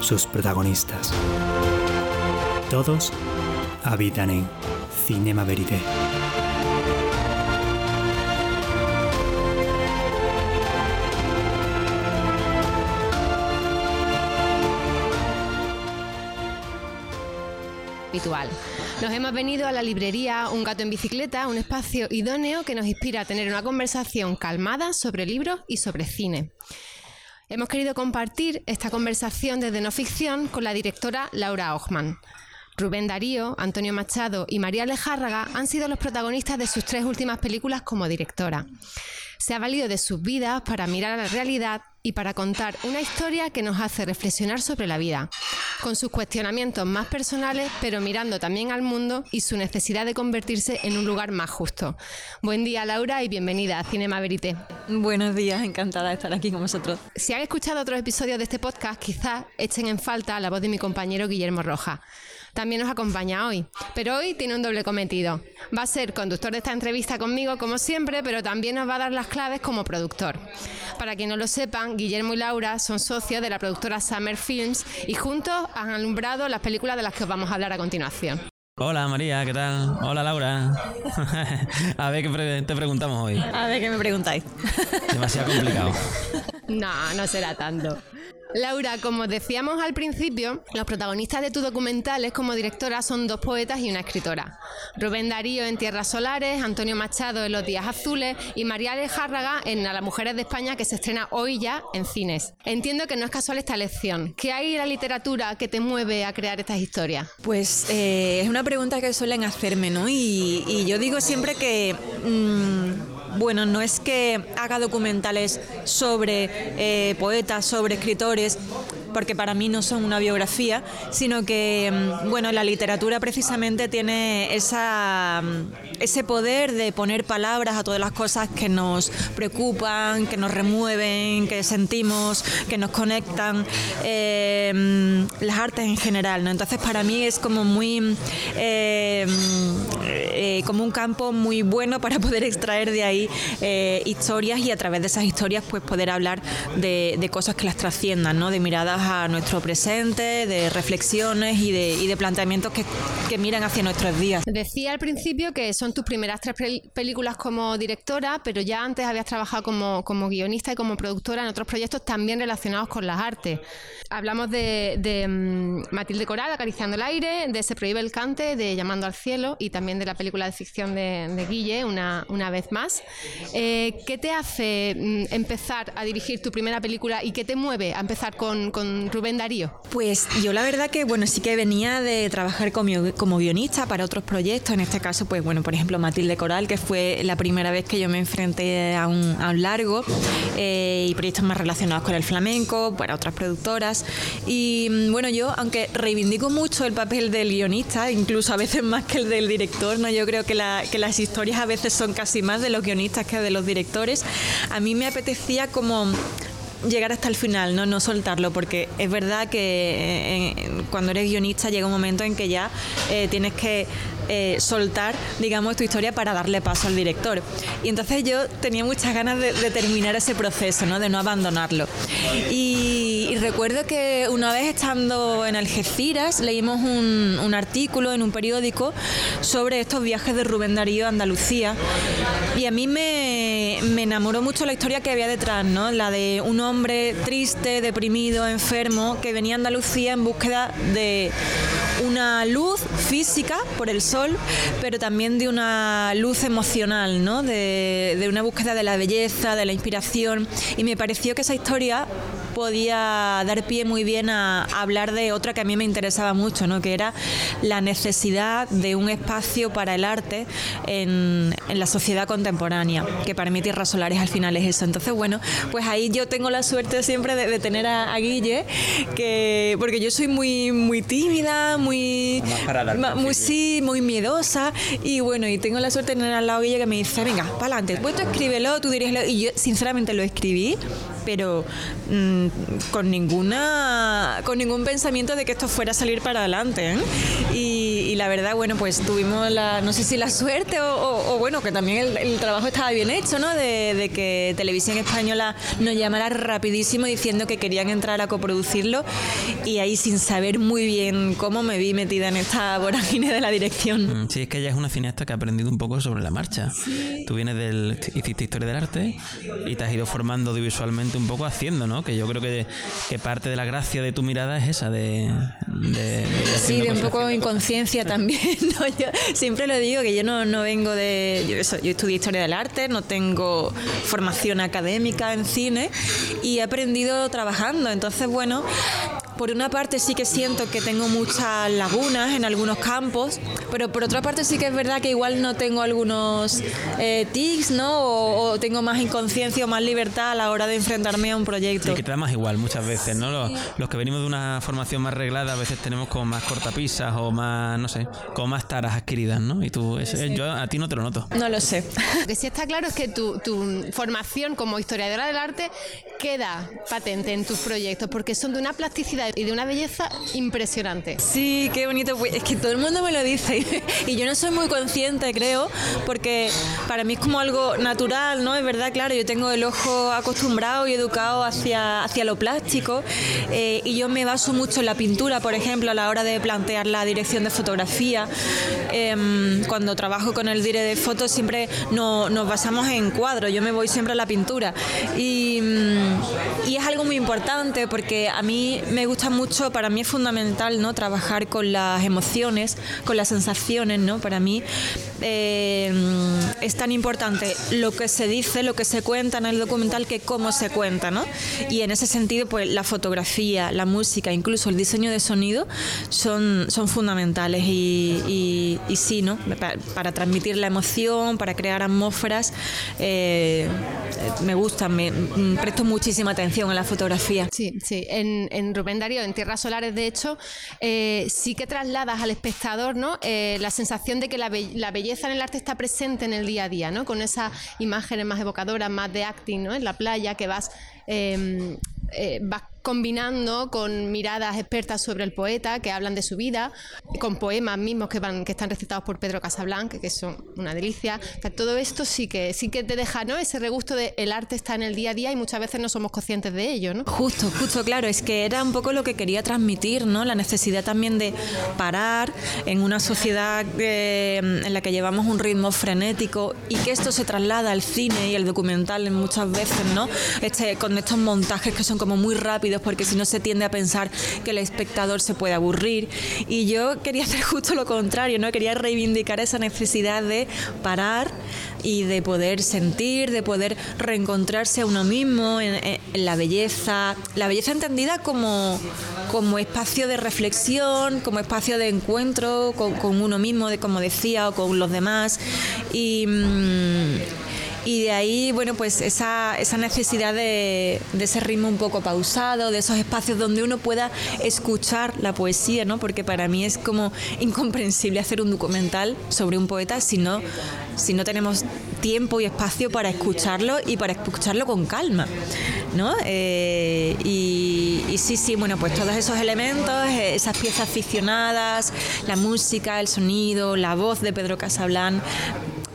sus protagonistas. Todos habitan en Cinema Verité. Nos hemos venido a la librería Un gato en bicicleta, un espacio idóneo que nos inspira a tener una conversación calmada sobre libros y sobre cine. Hemos querido compartir esta conversación desde no ficción con la directora Laura Ochman. Rubén Darío, Antonio Machado y María Lejárraga han sido los protagonistas de sus tres últimas películas como directora. Se ha valido de sus vidas para mirar a la realidad y para contar una historia que nos hace reflexionar sobre la vida, con sus cuestionamientos más personales, pero mirando también al mundo y su necesidad de convertirse en un lugar más justo. Buen día, Laura, y bienvenida a Cinema Verité. Buenos días, encantada de estar aquí con vosotros. Si han escuchado otros episodios de este podcast, quizás echen en falta la voz de mi compañero Guillermo Rojas también nos acompaña hoy. Pero hoy tiene un doble cometido. Va a ser conductor de esta entrevista conmigo, como siempre, pero también nos va a dar las claves como productor. Para quien no lo sepan, Guillermo y Laura son socios de la productora Summer Films y juntos han alumbrado las películas de las que os vamos a hablar a continuación. Hola María, ¿qué tal? Hola Laura. a ver qué te preguntamos hoy. A ver qué me preguntáis. Demasiado complicado. No, no será tanto. Laura, como decíamos al principio, los protagonistas de tu documental como directora son dos poetas y una escritora. Rubén Darío en Tierras Solares, Antonio Machado en Los Días Azules y María Alejárraga en A las Mujeres de España que se estrena hoy ya en cines. Entiendo que no es casual esta elección. ¿Qué hay en la literatura que te mueve a crear estas historias? Pues eh, es una pregunta que suelen hacerme, ¿no? Y, yo digo siempre que... Mm, bueno, no es que haga documentales sobre eh, poetas, sobre escritores, porque para mí no son una biografía, sino que, mm, bueno, la literatura precisamente tiene esa, mm, ese poder de poner palabras a todas las cosas que nos preocupan, que nos remueven, que sentimos, que nos conectan, eh, mm, las artes en general, ¿no? Entonces para mí es como muy, eh, como un campo muy bueno para poder extraer de ahí historias y a través de esas historias pues poder hablar de, de cosas que las trasciendan, ¿no? De miradas a nuestro presente, de reflexiones y de, y de planteamientos que, que, miran hacia nuestros días. Decía al principio que son tus primeras tres películas como directora, pero ya antes habías trabajado como, como guionista y como productora en otros proyectos también relacionados con las artes. Hablamos de, de mm, Matilde Coral, Acariciando el aire, de Se prohíbe el cante, de Llamando al cielo y también de la película de ficción de, de Guille, una, una vez más. Eh, ¿Qué te hace mm, empezar a dirigir tu primera película y qué te mueve a empezar con, con Rubén Darío? Pues yo la verdad que, bueno, sí que venía de trabajar como, como guionista para otros proyectos, en este caso, pues bueno, por ejemplo, Matilde Coral, que fue la primera vez que yo me enfrenté a un, a un largo, eh, y proyectos más relacionados con el flamenco, para otras productoras. Y mm, bueno, yo, aunque reivindico mucho el papel del guionista, incluso a veces más que el del director, ¿no? yo creo que, la, que las historias a veces son casi más de los guionistas que de los directores, a mí me apetecía como llegar hasta el final, no, no soltarlo, porque es verdad que eh, cuando eres guionista llega un momento en que ya eh, tienes que eh, soltar, digamos, tu historia para darle paso al director. Y entonces yo tenía muchas ganas de, terminar ese proceso, ¿no? de no abandonarlo. Y, recuerdo que una vez estando en Algeciras leímos un, artículo en un periódico sobre estos viajes de Rubén Darío a Andalucía y a mí me, me enamoró mucho la historia que había detrás, ¿no? la de un hombre triste, deprimido, enfermo, que venía a Andalucía en búsqueda de una luz física por el sol, pero también de una luz emocional, ¿no? de, de una búsqueda de la belleza, de la inspiración. Y me pareció que esa historia podía dar pie muy bien a, hablar de otra que a mí me interesaba mucho, ¿no? que era la necesidad de un espacio para el arte en, la sociedad contemporánea, que para mí Tierras Solares al final es eso. Entonces, bueno, pues ahí yo tengo la suerte siempre de, tener a, Guille, que porque yo soy muy, muy tímida, muy, muy sí, muy miedosa, y bueno, y tengo la suerte de tener al lado a Guille que me dice, venga, para adelante, pues tú escríbelo, tú dirías, y yo sinceramente lo escribí pero mm, con ninguna con ningún pensamiento de que esto fuera a salir para adelante. ¿eh? Y, la verdad, bueno, pues tuvimos la, no sé si la suerte o, bueno, que también el, trabajo estaba bien hecho, ¿no? De, que Televisión Española nos llamara rapidísimo diciendo que querían entrar a coproducirlo y ahí sin saber muy bien cómo me vi metida en esta vorágine de la dirección. Mm, sí, es que ella es una cineasta que ha aprendido un poco sobre la marcha. Tú vienes del, hiciste historia del arte y te has ido formando audiovisualmente un poco haciendo, ¿no? Que yo creo que, que parte de la gracia de tu mirada es esa, de... sí, de un poco inconsciencia también, ¿no? Yo siempre lo digo, que yo no, no vengo de... Yo, yo estudié historia del arte, no tengo formación académica en cine y he aprendido trabajando. Entonces, bueno, por una parte sí que siento que tengo muchas lagunas en algunos campos, pero por otra parte sí que es verdad que igual no tengo algunos eh, tics, ¿no? O, tengo más inconsciencia o más libertad a la hora de enfrentarme a un proyecto. Y que te da más igual muchas veces, ¿no? Los, que venimos de una formación más reglada a veces tenemos como más cortapisas o más, no sé, como más taras adquiridas, ¿no? Y tú, yo a ti no te lo noto. No lo sé. Lo que sí está claro es que tu, tu formación como historiadora del arte queda patente en tus proyectos porque son de una plasticidad y de una belleza impresionante. Sí, qué bonito. Pues, es que todo el mundo me lo dice y yo no soy muy consciente, creo, porque para mí es como algo natural, ¿no? Es verdad, claro, yo tengo el ojo acostumbrado y educado hacia, hacia lo plástico eh, y yo me baso mucho en la pintura, por ejemplo, a la hora de plantear la dirección de fotografía. Em, cuando trabajo con el dire de fotos siempre no, nos basamos en cuadros, yo me voy siempre a la pintura y, y es algo muy importante porque a mí me gusta mucho, para mí es fundamental, ¿no? Trabajar con las emociones, con las sensaciones, ¿no? Para mí eh, es tan importante lo que se dice, lo que se cuenta en el documental que cómo se cuenta, ¿no? Y en ese sentido, pues la fotografía, la música, incluso el diseño de sonido son, son fundamentales y, sí, ¿no? Para, transmitir la emoción, para crear atmósferas, eh, me gusta, me, presto muchísima atención a la fotografía. Sí, sí. En, Rubén Darío, en Tierras Solares, de hecho, eh, sí que trasladas al espectador, ¿no? la sensación de que la, la belleza belleza en el arte está presente en el día a día, ¿no? Con esas imágenes más evocadoras, más de acting, ¿no? En la playa que vas, eh, eh, vas combinando con miradas expertas sobre el poeta que hablan de su vida, con poemas mismos que van que están recitados por Pedro Casablanca, que son una delicia. todo esto sí que sí que te deja, ¿no? Ese regusto de el arte está en el día a día y muchas veces no somos conscientes de ello, ¿no? Justo, justo, claro, es que era un poco lo que quería transmitir, ¿no? La necesidad también de parar en una sociedad eh, en la que llevamos un ritmo frenético y que esto se traslada al cine y al documental muchas veces, ¿no? Este, con estos montajes que son como muy rápidos porque si no se tiende a pensar que el espectador se puede aburrir. Y yo quería hacer justo lo contrario, ¿no? Quería reivindicar esa necesidad de parar y de poder sentir, de poder reencontrarse a uno mismo en, la belleza, la belleza entendida como, como espacio de reflexión, como espacio de encuentro con, uno mismo, de como decía, o con los demás. Y. Mm, y de ahí, bueno, pues esa, esa necesidad de, ese ritmo un poco pausado, de esos espacios donde uno pueda escuchar la poesía, ¿no? Porque para mí es como incomprensible hacer un documental sobre un poeta si no, si no tenemos tiempo y espacio para escucharlo y para escucharlo con calma, ¿no? Eh, y, y, sí, sí, bueno, pues todos esos elementos, esas piezas aficionadas, la música, el sonido, la voz de Pedro Casablan,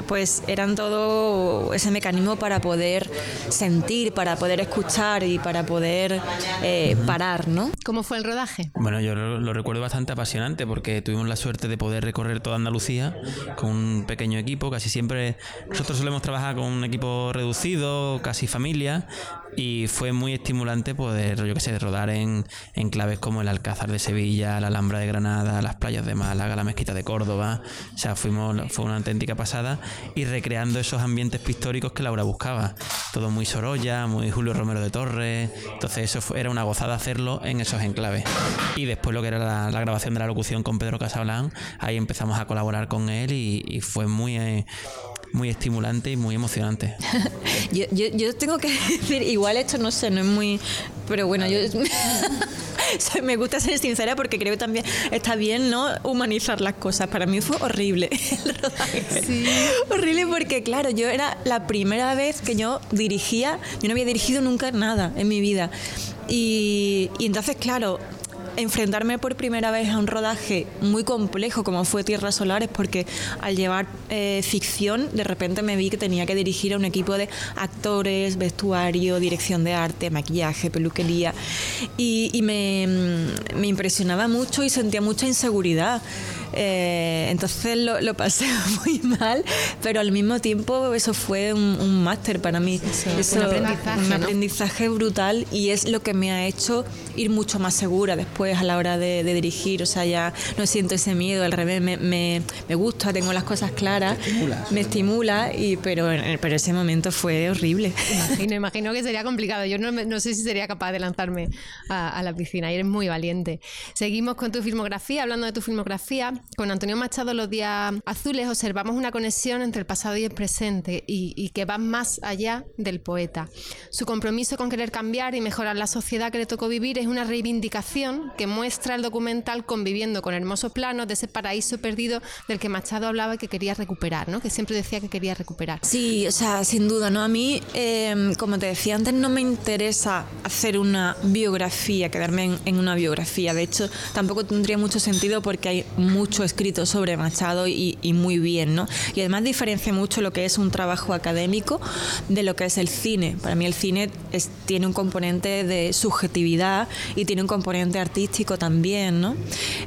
pues eran todo ese mecanismo para poder sentir, para poder escuchar y para poder eh, parar, ¿no? ¿Cómo fue el rodaje? Bueno, yo lo, recuerdo bastante apasionante porque tuvimos la suerte de poder recorrer toda Andalucía con un pequeño equipo, casi siempre nosotros solemos trabajar con un equipo reducido, casi familia, y fue muy estimulante poder, yo qué sé, rodar en, en claves como el Alcázar de Sevilla, la Alhambra de Granada, las playas de Málaga, la Mezquita de Córdoba. O sea, fuimos, fue una auténtica pasada y recreando esos ambientes pictóricos que Laura buscaba. Todo muy Sorolla, muy Julio Romero de Torres. Entonces, eso era una gozada hacerlo en esos enclaves. Y después lo que era la, grabación de la locución con Pedro Casablán, ahí empezamos a colaborar con él y, fue muy. Eh, muy estimulante y muy emocionante. yo, yo, yo, tengo que decir, igual esto no sé, no es muy... Pero bueno, yo... me gusta ser sincera porque creo que también está bien no humanizar las cosas. Para mí fue horrible el rodaje. Sí. Horrible porque, claro, yo era la primera vez que yo dirigía, yo no había dirigido nunca nada en mi vida. Y, y entonces, claro, enfrentarme por primera vez a un rodaje muy complejo como fue Tierras Solares, porque al llevar eh, ficción, de repente me vi que tenía que dirigir a un equipo de actores, vestuario, dirección de arte, maquillaje, peluquería, y, me, mm, me impresionaba mucho y sentía mucha inseguridad. Eh, entonces lo, pasé muy mal, pero al mismo tiempo eso fue un, máster para mí. un aprendizaje, un aprendizaje brutal y es lo que me ha hecho ir mucho más segura después a la hora de, dirigir. O sea, ya no siento ese miedo, al revés, me, me, me gusta, tengo las cosas claras, me estimula, y, pero, pero ese momento fue horrible. Imagino, imagino que sería complicado. Yo no, no sé si sería capaz de lanzarme a, a la piscina y eres muy valiente. Seguimos con tu filmografía, hablando de tu filmografía. Con Antonio Machado, Los Días Azules, observamos una conexión entre el pasado y el presente y, que va más allá del poeta. Su compromiso con querer cambiar y mejorar la sociedad que le tocó vivir es una reivindicación que muestra el documental conviviendo con hermosos planos de ese paraíso perdido del que Machado hablaba y que quería recuperar, ¿no? que siempre decía que quería recuperar. Sí, o sea, sin duda, ¿no? A mí, em, como te decía antes, no me interesa hacer una biografía, quedarme en, en una biografía. De hecho, tampoco tendría mucho sentido porque hay mucho escrito sobre Machado y, muy bien, ¿no? Y además diferencia mucho lo que es un trabajo académico de lo que es el cine. Para mí el cine tiene un componente de subjetividad y tiene un componente artístico también, ¿no?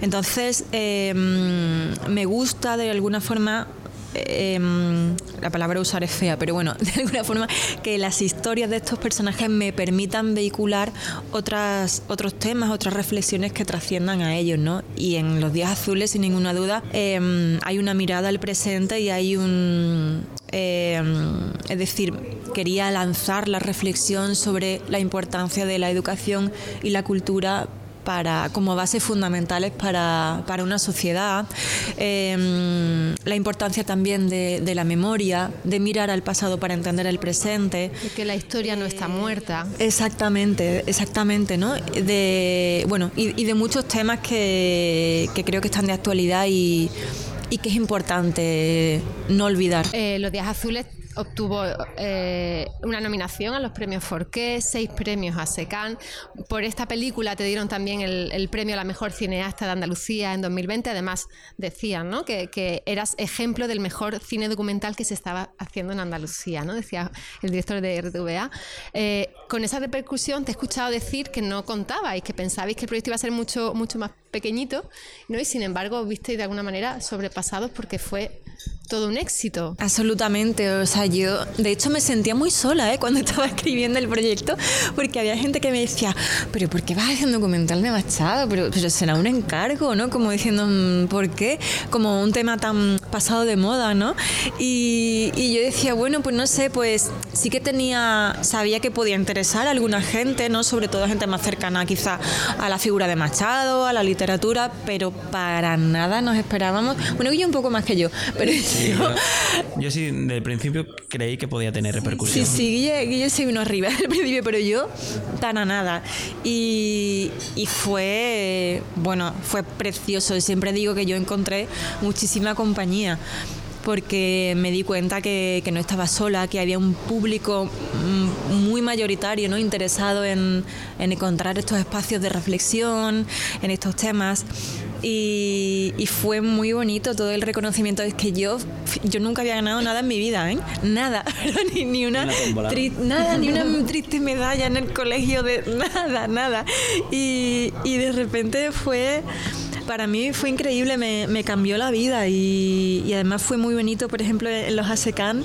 Entonces, em, me gusta de alguna forma Em, la palabra usar es fea, pero bueno, de alguna forma que las historias de estos personajes me permitan vehicular otras, otros temas, otras reflexiones que trasciendan a ellos, ¿no? Y en Los Días Azules, sin ninguna duda, em, hay una mirada al presente y hay un... Em, es decir, quería lanzar la reflexión sobre la importancia de la educación y la cultura para, como bases fundamentales para, para una sociedad. Em, la importancia también de, de, la memoria, de mirar al pasado para entender el presente. Y que la historia no está muerta. Exactamente, exactamente, ¿no? De, bueno, y, y de muchos temas que, que creo que están de actualidad y, y que es importante no olvidar. Eh, los días azules obtuvo eh, una nominación a los premios Forqué, seis premios a SECAN. Por esta película te dieron también el, premio a la mejor cineasta de Andalucía en 2020. Además, decían ¿no? que, eras ejemplo del mejor cine documental que se estaba haciendo en Andalucía, ¿no? decía el director de RTVA. Eh, con esa repercusión te he escuchado decir que no contabais, que pensabais que el proyecto iba a ser mucho, mucho más pequeñito, ¿no? y sin embargo visteis de alguna manera sobrepasados porque fue todo un éxito. Absolutamente, o sea, yo de hecho me sentía muy sola ¿eh? cuando estaba escribiendo el proyecto, porque había gente que me decía, pero ¿por qué vas a hacer un documental de Machado? Pero, pero será un encargo, ¿no? Como diciendo, mm, ¿por qué? Como un tema tan pasado de moda, ¿no? Y, y yo decía, bueno, pues no sé, pues sí que tenía, sabía que podía interesar a alguna gente, ¿no? Sobre todo gente más cercana quizá a la figura de Machado, a la literatura, pero para nada nos esperábamos, bueno, yo un poco más que yo, pero yo, sí, del principio creí que podía tener repercusión. Sí, sí, Guille, Guille se vino arriba del principio, pero yo tan a nada. Y, y fue, bueno, fue precioso. Siempre digo que yo encontré muchísima compañía porque me di cuenta que, que, no estaba sola, que había un público mm, muy mayoritario, ¿no? interesado en, en encontrar estos espacios de reflexión, en estos temas. Y, fue muy bonito todo el reconocimiento. Es que yo, yo nunca había ganado nada en mi vida, ¿eh? Nada, ni, ni, una, nada, ni una triste medalla en el colegio, de nada, nada. Y, y de repente fue para mí fue increíble, me, me cambió la vida y, y, además fue muy bonito, por ejemplo, en los ASECAN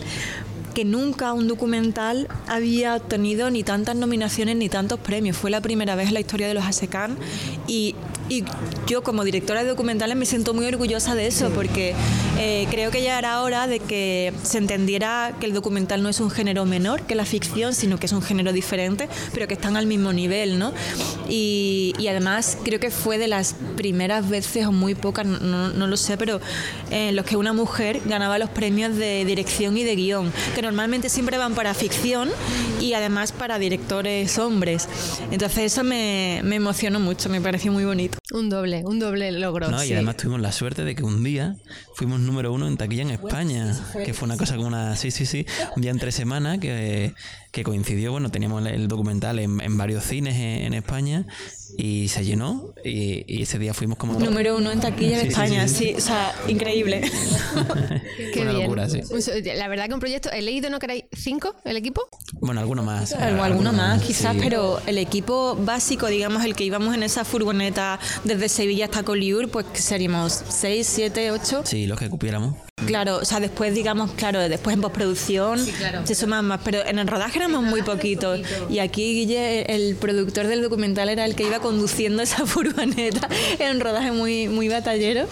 que nunca un documental había obtenido ni tantas nominaciones ni tantos premios. Fue la primera vez en la historia de los ASECAN y, y yo como directora de documentales me siento muy orgullosa de eso porque eh, creo que ya era hora de que se entendiera que el documental no es un género menor que la ficción, sino que es un género diferente, pero que están al mismo nivel, ¿no? Y, además creo que fue de las primeras veces, o muy pocas, no, no lo sé, pero en los que una mujer ganaba los premios de dirección y de guion, que normalmente siempre van para ficción y además para directores hombres. Entonces eso me, me emocionó mucho, me pareció muy bonito. Un doble, un doble logro. No, y además tuvimos la suerte de que un día fuimos número uno en taquilla en España, que fue una cosa como una, sí, sí, sí, un día entre semana que, que coincidió, bueno, teníamos el documental en, en varios cines en, en España y se llenó y, y, ese día fuimos como... Número uno en taquilla en España, sí, sí, sí. o sea, increíble. Qué una bien. locura, sí. La verdad que un proyecto, he leído, ¿no queréis cinco el equipo? Bueno, alguno más. Algo, alguno más, quizás, sí. pero el equipo básico, digamos, el que íbamos en esa furgoneta desde Sevilla hasta Collioure, pues seríamos seis, siete, ocho. Sí, los que cupiéramos. Claro, o sea, después, digamos, claro, después en postproducción sí, claro. se suman más, pero en el rodaje éramos muy poquitos. Y aquí Guille, el productor del documental, era el que iba conduciendo esa furgoneta. Era un rodaje muy, muy batallero,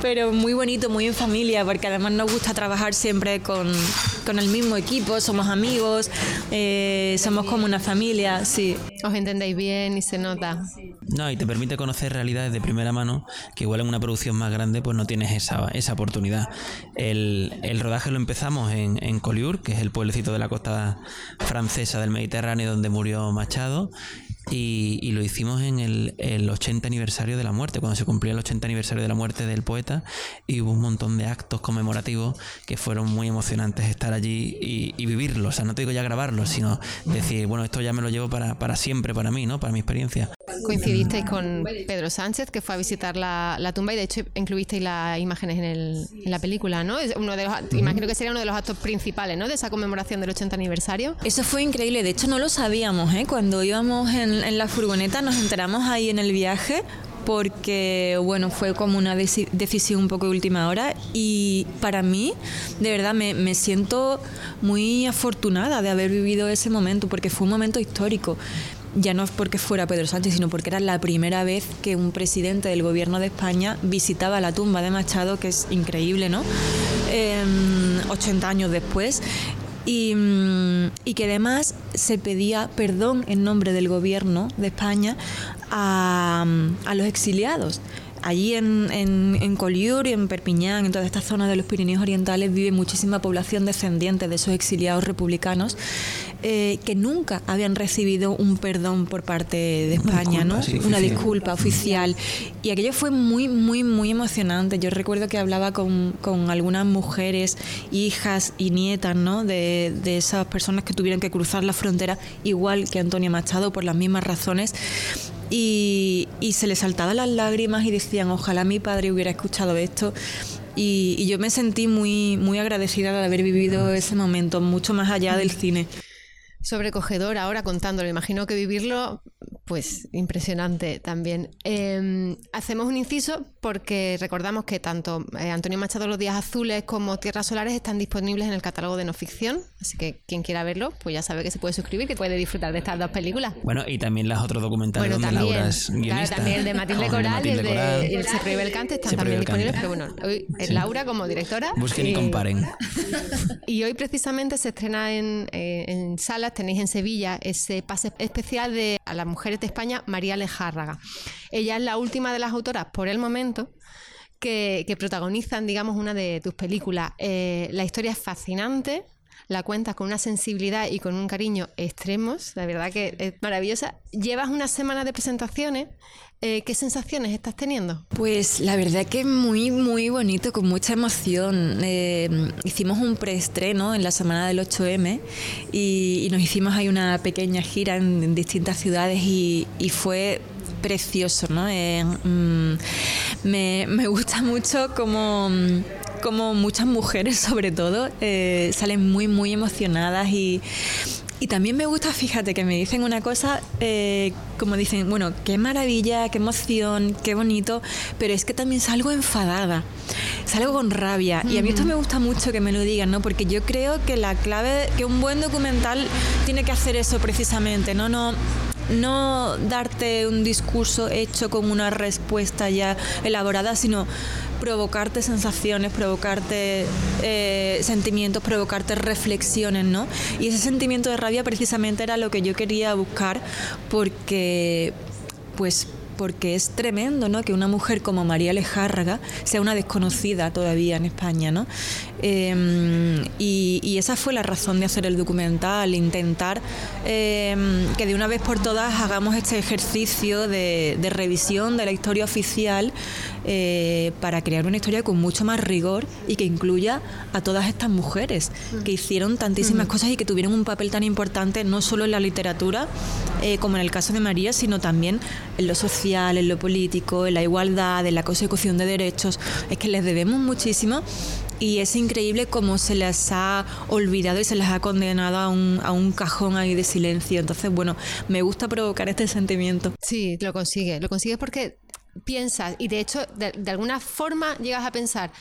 pero muy bonito, muy en familia, porque además nos gusta trabajar siempre con, con el mismo equipo, somos amigos, eh, somos como una familia, sí. Os entendéis bien y se nota. No, y te permite conocer realidades de primera mano que igual en una producción más grande pues no tienes esa, esa oportunidad. El, el rodaje lo empezamos en, en Collioure, que es el pueblecito de la costa francesa del Mediterráneo donde murió Machado, y, y, lo hicimos en el, el, 80 aniversario de la muerte, cuando se cumplía el 80 aniversario de la muerte del poeta, y hubo un montón de actos conmemorativos que fueron muy emocionantes estar allí y, y vivirlo. O sea, no te digo ya grabarlo, sino decir, bueno, esto ya me lo llevo para, para siempre, para mí, ¿no? Para mi experiencia. Coincidisteis con Pedro Sánchez, que fue a visitar la, la tumba y de hecho incluisteis las imágenes en, el, en, la película, ¿no? Es uno de los. Imagino que sería uno de los actos principales, ¿no? De esa conmemoración del 80 aniversario. Eso fue increíble, de hecho no lo sabíamos, ¿eh? Cuando íbamos en, en la furgoneta nos enteramos ahí en el viaje porque bueno fue como una decisión un poco de última hora y para mí de verdad me, me, siento muy afortunada de haber vivido ese momento porque fue un momento histórico ya no es porque fuera Pedro Sánchez sino porque era la primera vez que un presidente del gobierno de España visitaba la tumba de Machado que es increíble no eh, 80 años después. Y, y, que además se pedía perdón en nombre del gobierno de España a, a los exiliados. Allí en, en, en y en Perpiñán, en toda esta zona de los Pirineos Orientales, vive muchísima población descendiente de esos exiliados republicanos eh, que nunca habían recibido un perdón por parte de España, Una disculpa, ¿no? sí, Una disculpa oficial. Y aquello fue muy, muy, muy emocionante. Yo recuerdo que hablaba con, con algunas mujeres, hijas y nietas, ¿no? De, de esas personas que tuvieron que cruzar la frontera, igual que Antonio Machado, por las mismas razones. Y, y, se les saltaban las lágrimas y decían, ojalá mi padre hubiera escuchado esto. Y, y, yo me sentí muy, muy agradecida de haber vivido ese momento, mucho más allá del cine. Sobrecogedor ahora contándolo, imagino que vivirlo, pues impresionante también. Eh, hacemos un inciso porque recordamos que tanto eh, Antonio Machado Los Días Azules como Tierras Solares están disponibles en el catálogo de no ficción, así que quien quiera verlo, pues ya sabe que se puede suscribir, que puede disfrutar de estas dos películas. Bueno, y también las otros documentales bueno, donde también, Laura es guionista. Claro, también el de Matilde Coral y el de el Se prohíbe el cante están también disponibles, pero bueno, hoy es sí. Laura como directora. Busquen y, y comparen. y hoy precisamente se estrena en, eh, en salas, tenéis en Sevilla ese pase especial de a las mujeres de España, María Lejárraga. Ella es la última de las autoras por el momento que, que protagonizan, digamos, una de tus películas. Eh, la historia es fascinante, la cuentas con una sensibilidad y con un cariño extremos, la verdad que es maravillosa. Llevas una semana de presentaciones. Eh, ¿Qué sensaciones estás teniendo? Pues la verdad que muy, muy bonito, con mucha emoción. Eh, hicimos un preestreno en la semana del 8M y, y, nos hicimos ahí una pequeña gira en, en distintas ciudades y, y fue precioso, ¿no? Eh, mmm, me, me, gusta mucho como como muchas mujeres sobre todo eh, salen muy muy emocionadas y, Y también me gusta, fíjate, que me dicen una cosa, eh, como dicen, bueno, qué maravilla, qué emoción, qué bonito, pero es que también salgo enfadada, salgo con rabia. Y a mí esto me gusta mucho que me lo digan, ¿no? Porque yo creo que la clave, que un buen documental tiene que hacer eso precisamente, ¿no? No no darte un discurso hecho con una respuesta ya elaborada, sino provocarte sensaciones, provocarte eh, sentimientos, provocarte reflexiones, ¿no? Y ese sentimiento de rabia precisamente era lo que yo quería buscar porque, pues, porque es tremendo ¿no? que una mujer como María Lejárraga sea una desconocida todavía en España. ¿no? Em, y, esa fue la razón de hacer el documental, intentar em, que de una vez por todas hagamos este ejercicio de, revisión de la historia oficial eh, para crear una historia con mucho más rigor y que incluya a todas estas mujeres que hicieron tantísimas cosas y que tuvieron un papel tan importante no solo en la literatura, eh, como en el caso de María, sino también en lo social en lo político, en la igualdad, en la consecución de derechos. Es que les debemos muchísimo y es increíble cómo se les ha olvidado y se les ha condenado a un, a un cajón ahí de silencio. Entonces, bueno, me gusta provocar este sentimiento. Sí, lo consigue. Lo consigues porque piensas y de hecho, de alguna forma llegas a pensar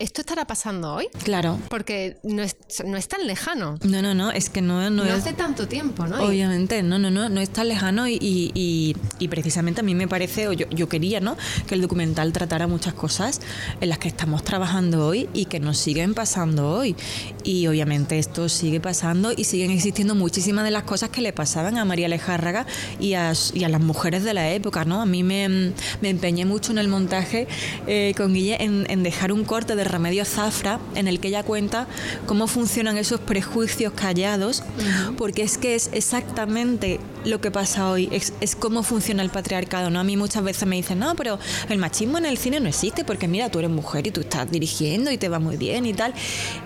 ¿Esto estará pasando hoy? Claro. Porque no es, no es tan lejano. No, no, no, es que no, no, no hace tanto tiempo, ¿no? Obviamente, no, no, no, no es tan lejano y, y, y, precisamente a mí me parece, o yo, yo, quería, ¿no? Que el documental tratara muchas cosas en las que estamos trabajando hoy y que nos siguen pasando hoy. Y obviamente esto sigue pasando y siguen existiendo muchísimas de las cosas que le pasaban a María Alejárraga y a, y a las mujeres de la época, ¿no? A mí me, me empeñé mucho en el montaje eh, con Guille en, en dejar un corte de Remedio Zafra, en el que ella cuenta cómo funcionan esos prejuicios callados, porque es que es exactamente lo que pasa hoy, es, es, cómo funciona el patriarcado. ¿no? A mí muchas veces me dicen, no, pero el machismo en el cine no existe, porque mira, tú eres mujer y tú estás dirigiendo y te va muy bien y tal.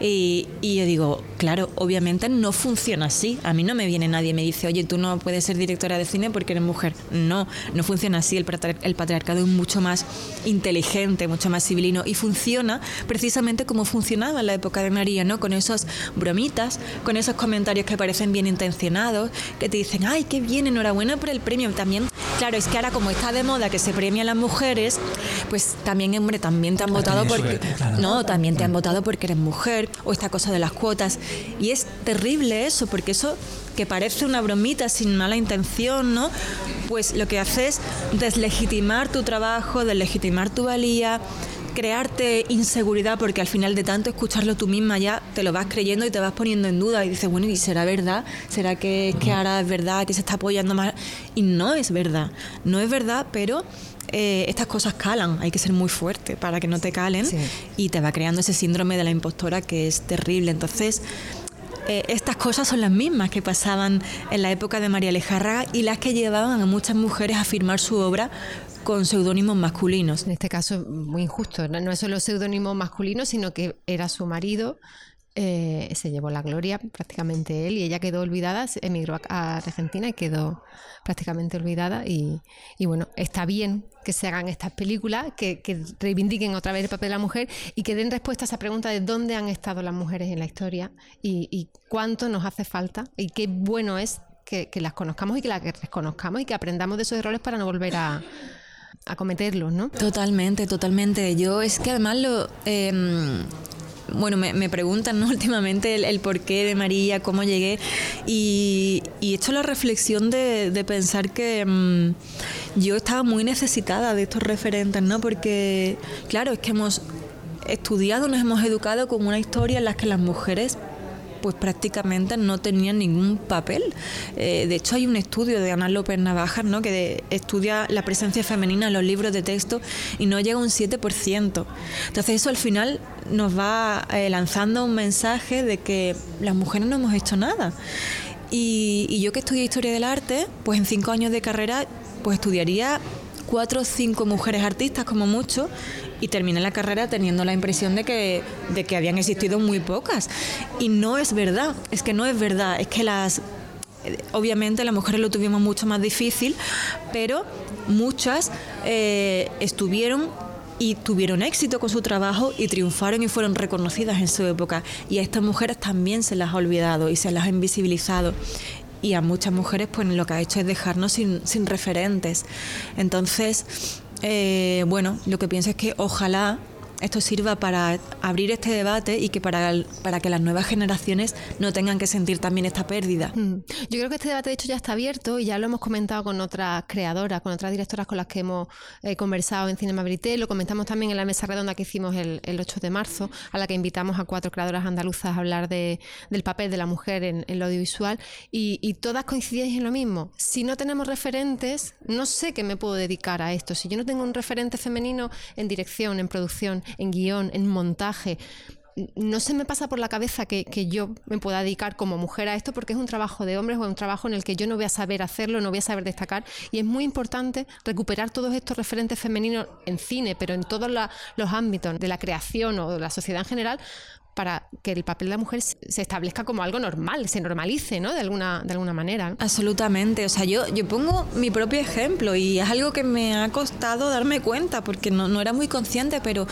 Y, y yo digo, claro, obviamente no funciona así. A mí no me viene nadie y me dice, oye, tú no puedes ser directora de cine porque eres mujer. No, no funciona así. El, el patriarcado es mucho más inteligente, mucho más civilino y funciona precisamente como funcionaba en la época de María, ¿no? Con esas bromitas, con esos comentarios que parecen bien intencionados, que te dicen, ay, qué bien, enhorabuena por el premio. También, claro, es que ahora como está de moda que se premia a las mujeres, pues también, hombre, también te han votado porque... No, también te han votado porque eres mujer, o esta cosa de las cuotas. Y es terrible eso, porque eso que parece una bromita sin mala intención, ¿no? Pues lo que hace es deslegitimar tu trabajo, deslegitimar tu valía, crearte inseguridad porque al final de tanto escucharlo tú misma ya te lo vas creyendo y te vas poniendo en duda y dices, bueno, ¿y será verdad? ¿Será que, que ahora es verdad, que se está apoyando más? Y no es verdad, no es verdad, pero eh, estas cosas calan, hay que ser muy fuerte para que no te calen y te va creando ese síndrome de la impostora que es terrible. Entonces, eh, estas cosas son las mismas que pasaban en la época de María Alejárraga y las que llevaban a muchas mujeres a firmar su obra con seudónimos masculinos. En este caso, muy injusto. No, es solo seudónimo masculino, sino que era su marido. Eh, se llevó la gloria prácticamente él y ella quedó olvidada, emigró a Argentina y quedó prácticamente olvidada y, bueno, está bien que se hagan estas películas, que, reivindiquen otra vez el papel de la mujer y que den respuesta a esa pregunta de dónde han estado las mujeres en la historia y, cuánto nos hace falta y qué bueno es que, que las conozcamos y que las reconozcamos y que aprendamos de esos errores para no volver a, a ¿no? Totalmente, totalmente. Yo es que además lo... Em, bueno, me, preguntan últimamente el, porqué de María, cómo llegué, y, he hecho la reflexión de, pensar que em, yo estaba muy necesitada de estos referentes, ¿no? Porque, claro, es que hemos estudiado, nos hemos educado con una historia en la que las mujeres pues prácticamente no tenían ningún papel. Eh, de hecho, hay un estudio de Ana López Navajas ¿no? que estudia la presencia femenina en los libros de texto y no llega a un 7%. Entonces eso al final nos va eh, lanzando un mensaje de que las mujeres no hemos hecho nada. Y, yo que estudié historia del arte, pues en cinco años de carrera, pues estudiaría cuatro o cinco mujeres artistas como mucho y terminé la carrera teniendo la impresión de que, de que habían existido muy pocas. Y no es verdad, es que no es verdad, es que las... Obviamente las mujeres lo tuvimos mucho más difícil, pero muchas eh, estuvieron y tuvieron éxito con su trabajo y triunfaron y fueron reconocidas en su época. Y a estas mujeres también se las ha olvidado y se las ha invisibilizado y a muchas mujeres pues lo que ha hecho es dejarnos sin, sin referentes. Entonces, eh, bueno, lo que pienso es que ojalá esto sirva para abrir este debate y que para, para que las nuevas generaciones no tengan que sentir también esta pérdida. Mm. Yo creo que este debate de hecho ya está abierto y ya lo hemos comentado con otras creadoras, con otras directoras con las que hemos eh, conversado en Cinema Brité, lo comentamos también en la mesa redonda que hicimos el, 8 de marzo, a la que invitamos a cuatro creadoras andaluzas a hablar de, del papel de la mujer en, lo audiovisual y, y todas coincidíais en lo mismo. Si no tenemos referentes, no sé qué me puedo dedicar a esto. Si yo no tengo un referente femenino en dirección, en producción, en guion, en montaje. No se me pasa por la cabeza que, yo me pueda dedicar como mujer a esto porque es un trabajo de hombres o un trabajo en el que yo no voy a saber hacerlo, no voy a saber destacar. Y es muy importante recuperar todos estos referentes femeninos en cine, pero en todos los ámbitos de la creación o de la sociedad en general, para que el papel de la mujer se establezca como algo normal, se normalice, ¿no? De alguna, de alguna manera. Absolutamente. O sea, yo, yo pongo mi propio ejemplo y es algo que me ha costado darme cuenta porque no, no era muy consciente, pero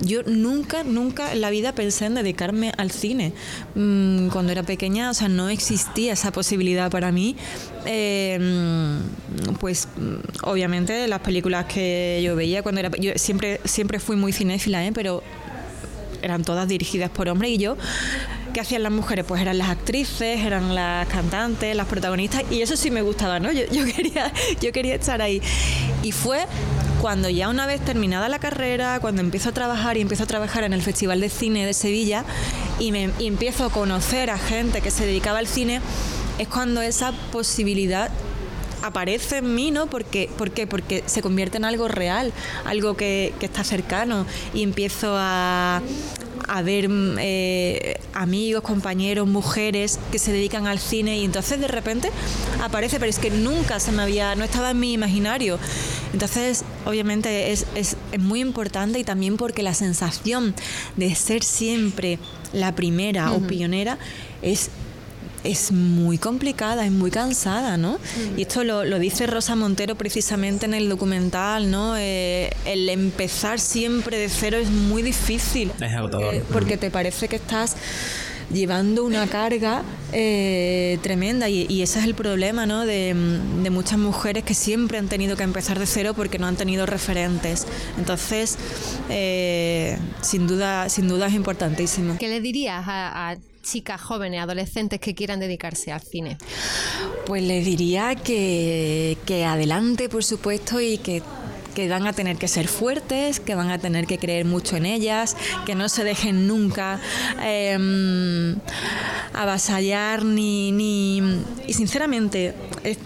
yo nunca, nunca en la vida pensé en dedicarme al cine. Mm, cuando era pequeña, o sea, no existía esa posibilidad para mí. Eh, mm, pues mm, obviamente las películas que yo veía cuando era yo siempre siempre fui muy cinéfila ¿eh? pero eran todas dirigidas por hombres y yo ¿qué hacían las mujeres? Pues eran las actrices, eran las cantantes, las protagonistas y eso sí me gustaba, ¿no? Yo, quería, yo quería estar ahí. Y fue cuando ya una vez terminada la carrera, cuando empiezo a trabajar y empiezo a trabajar en el Festival de Cine de Sevilla y, me, y empiezo a conocer a gente que se dedicaba al cine, es cuando esa posibilidad aparece en mí, ¿no? Porque, ¿Por qué? Porque se convierte en algo real, algo que, está cercano y empiezo a, a ver eh, amigos, compañeros, mujeres que se dedican al cine y entonces de repente aparece, pero es que nunca se me había, no estaba en mi imaginario. Entonces, obviamente es, es, es muy importante y también porque la sensación de ser siempre la primera o pionera es es muy complicada, es muy cansada, ¿no? Y esto lo, dice Rosa Montero precisamente en el documental, ¿no? Eh, el empezar siempre de cero es muy difícil. Es agotador. Eh, porque te parece que estás llevando una carga eh, tremenda y, ese es el problema ¿no? de, muchas mujeres que siempre han tenido que empezar de cero porque no han tenido referentes. Entonces, sin duda, sin duda es importantísimo. ¿Qué le dirías a chicas jóvenes, adolescentes que quieran dedicarse al cine? Pues les diría que, que adelante, por supuesto, y que que van a tener que ser fuertes, que van a tener que creer mucho en ellas, que no se dejen nunca em, avasallar ni, ni... Y sinceramente,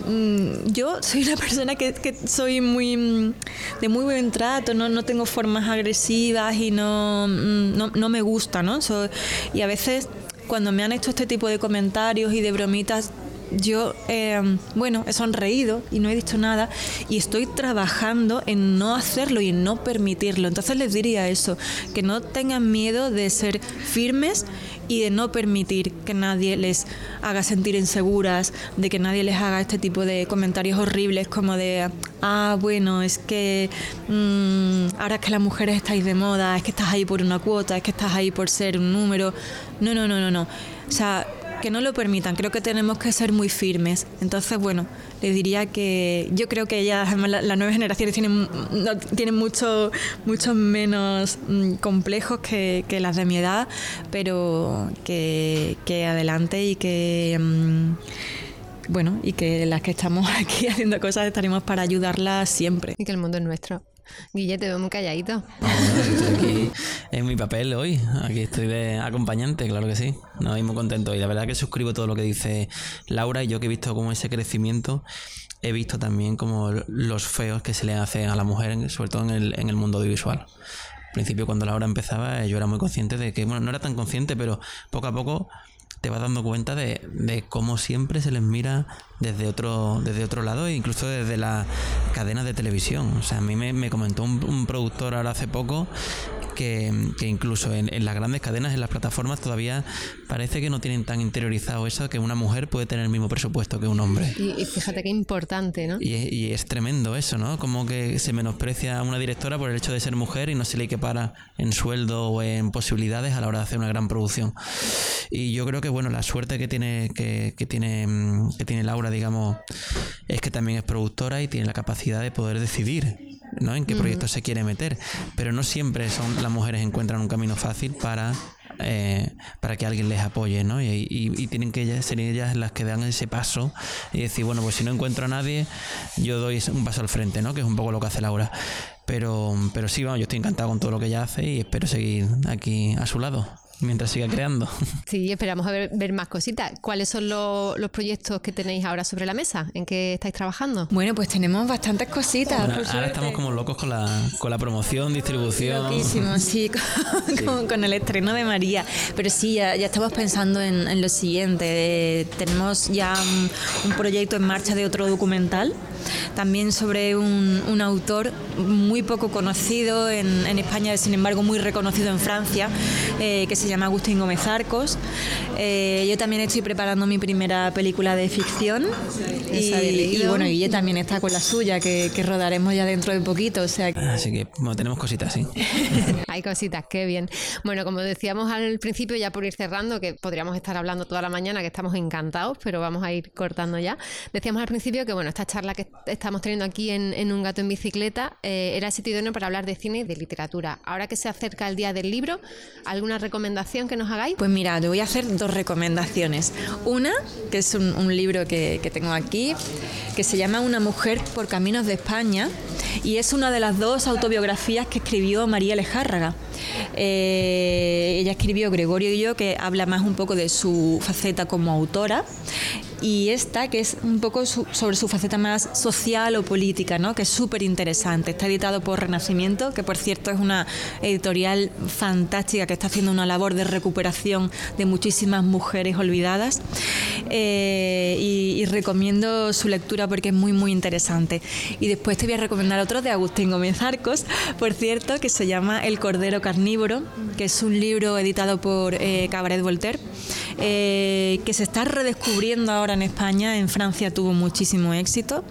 mm, yo soy una persona que, que, soy muy de muy buen trato, no, no tengo formas agresivas y no, mm, no, no me gusta, ¿no? y a veces cuando me han hecho este tipo de comentarios y de bromitas, yo, eh, bueno, he sonreído y no he dicho nada y estoy trabajando en no hacerlo y en no permitirlo. Entonces les diría eso, que no tengan miedo de ser firmes y de no permitir que nadie les haga sentir inseguras, de que nadie les haga este tipo de comentarios horribles como de, ah, bueno, es que mm, ahora es que las mujeres estáis de moda, es que estás ahí por una cuota, es que estás ahí por ser un número. No, no, no, no, no. O sea, que no lo permitan. Creo que tenemos que ser muy firmes. Entonces, bueno, le diría que yo creo que ya las nuevas generaciones tienen, tienen mucho, mucho menos mm, complejos que, las de mi edad, pero que, adelante y que... Mm, bueno, y que las que estamos aquí haciendo cosas estaremos para ayudarlas siempre. Y que el mundo es nuestro. Guille, te veo muy calladito. aquí en mi papel hoy. Aquí estoy de acompañante, claro que sí. No, estoy muy contento. Y la verdad que suscribo todo lo que dice Laura. Y yo que he visto como ese crecimiento, he visto también como los feos que se le hacen a la mujer, sobre todo en el, en el mundo audiovisual. Al principio, cuando Laura empezaba, yo era muy consciente de que, bueno, no era tan consciente, pero poco a poco te vas dando cuenta de, de, cómo siempre se les mira desde otro, desde otro lado e incluso desde la cadena de televisión. O sea, a mí me, me comentó un, un, productor ahora hace poco que, incluso en, las grandes cadenas, en las plataformas, todavía parece que no tienen tan interiorizado eso que una mujer puede tener el mismo presupuesto que un hombre. Y, fíjate qué importante, ¿no? Y, es tremendo eso, ¿no? Como que se menosprecia a una directora por el hecho de ser mujer y no se le equipara en sueldo o en posibilidades a la hora de hacer una gran producción. Y yo creo que, bueno, la suerte que tiene, que, que tiene, que tiene Laura, digamos, es que también es productora y tiene la capacidad de poder decidir ¿no? en qué proyecto se quiere meter. Pero no siempre son las mujeres encuentran un camino fácil para eh, para que alguien les apoye, ¿no? Y, tienen que ser ellas las que dan ese paso y decir, bueno, pues si no encuentro a nadie, yo doy un paso al frente, ¿no? Que es un poco lo que hace Laura. Pero, pero sí, vamos, yo estoy encantado con todo lo que ella hace y espero seguir aquí a su lado mientras siga creando. Sí, esperamos ver, ver más cositas. ¿Cuáles son los proyectos que tenéis ahora sobre la mesa? ¿En qué estáis trabajando? Bueno, pues tenemos bastantes cositas. ahora estamos como locos con la, con la promoción, distribución. Loquísimo, sí, con, el estreno de María. Pero sí, ya, ya estamos pensando en, lo siguiente. tenemos ya un, proyecto en marcha de otro documental, también sobre un, un autor muy poco conocido en, en, España, sin embargo muy reconocido en Francia, eh, que se se llama Agustín Gómez Arcos. Eh, yo también estoy preparando mi primera película de ficción y, bueno, y ella también está con la suya, que, rodaremos ya dentro de poquito. O sea Así que bueno, tenemos cositas, sí. Hay cositas, qué bien. Bueno, como decíamos al principio, ya por ir cerrando, que podríamos estar hablando toda la mañana, que estamos encantados, pero vamos a ir cortando ya. Decíamos al principio que bueno, esta charla que estamos teniendo aquí en, Un Gato en Bicicleta eh, era sitio idóneo para hablar de cine y de literatura. Ahora que se acerca el día del libro, ¿alguna recomendación? Que nos hagáis? Pues mira, te voy a hacer dos recomendaciones. Una, que es un, libro que, tengo aquí, que se llama Una mujer por caminos de España y es una de las dos autobiografías que escribió María Lejárraga. Eh, ella escribió Gregorio y yo, que habla más un poco de su faceta como autora y esta que es un poco sobre su faceta más social o política, ¿no? que es súper interesante. Está editado por Renacimiento, que por cierto es una editorial fantástica que está haciendo una labor de recuperación de muchísimas mujeres olvidadas eh, y, recomiendo su lectura porque es muy muy interesante. Y después te voy a recomendar otro de Agustín Gómez Arcos, por cierto, que se llama El Cordero Carnívoro, que es un libro editado por eh, Cabaret Voltaire, eh, que se está redescubriendo ahora en España, en Francia tuvo muchísimo éxito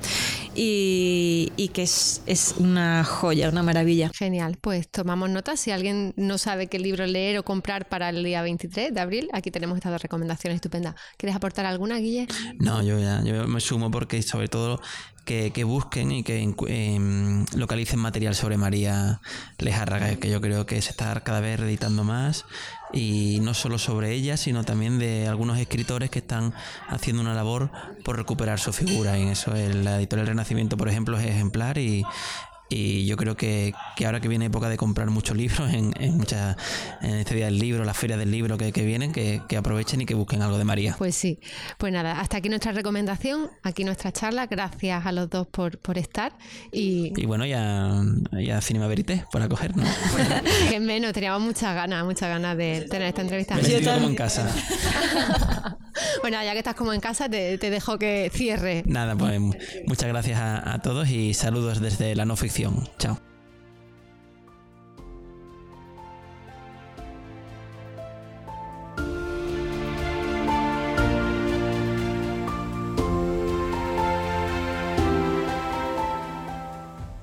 y, que es, una joya, una maravilla. Genial, pues tomamos nota. Si alguien no sabe qué libro leer o comprar para el día 23 de abril, aquí tenemos estas dos recomendaciones estupendas. ¿Quieres aportar alguna, Guille? No, yo ya yo me sumo porque sobre todo que, busquen y que em, localicen material sobre María Lejarraga, que yo creo que se está cada vez editando más y no solo sobre ella, sino también de algunos escritores que están haciendo una labor por recuperar su figura. Y en eso el editorial Renacimiento, por ejemplo, es ejemplar y y yo creo que, ahora que viene época de comprar muchos libros, en, en, muchas, en este día del libro, las ferias del libro que, vienen, que, aprovechen y que busquen algo de María. Pues sí. Pues nada, hasta aquí nuestra recomendación, aquí nuestra charla. Gracias a los dos por, por estar. Y, y bueno, ya, ya Cinema Verité por acogernos. que menos, teníamos muchas ganas, muchas ganas de tener esta entrevista. Me como en casa. bueno, ya que estás como en casa, te, dejo que cierre. Nada, pues muchas gracias a, a todos y saludos desde la no ficción Chao.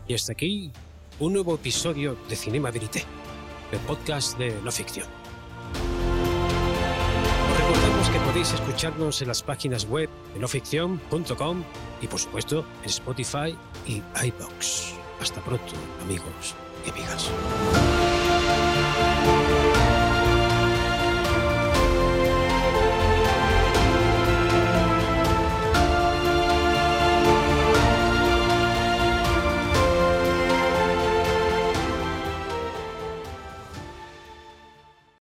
Y hasta aquí un nuevo episodio de Cinema Verité, el podcast de no ficción. Podéis escucarnos en las páginas web de noficción.com y por supuesto en Spotify y iBox. Hasta pronto, amigos y amigas.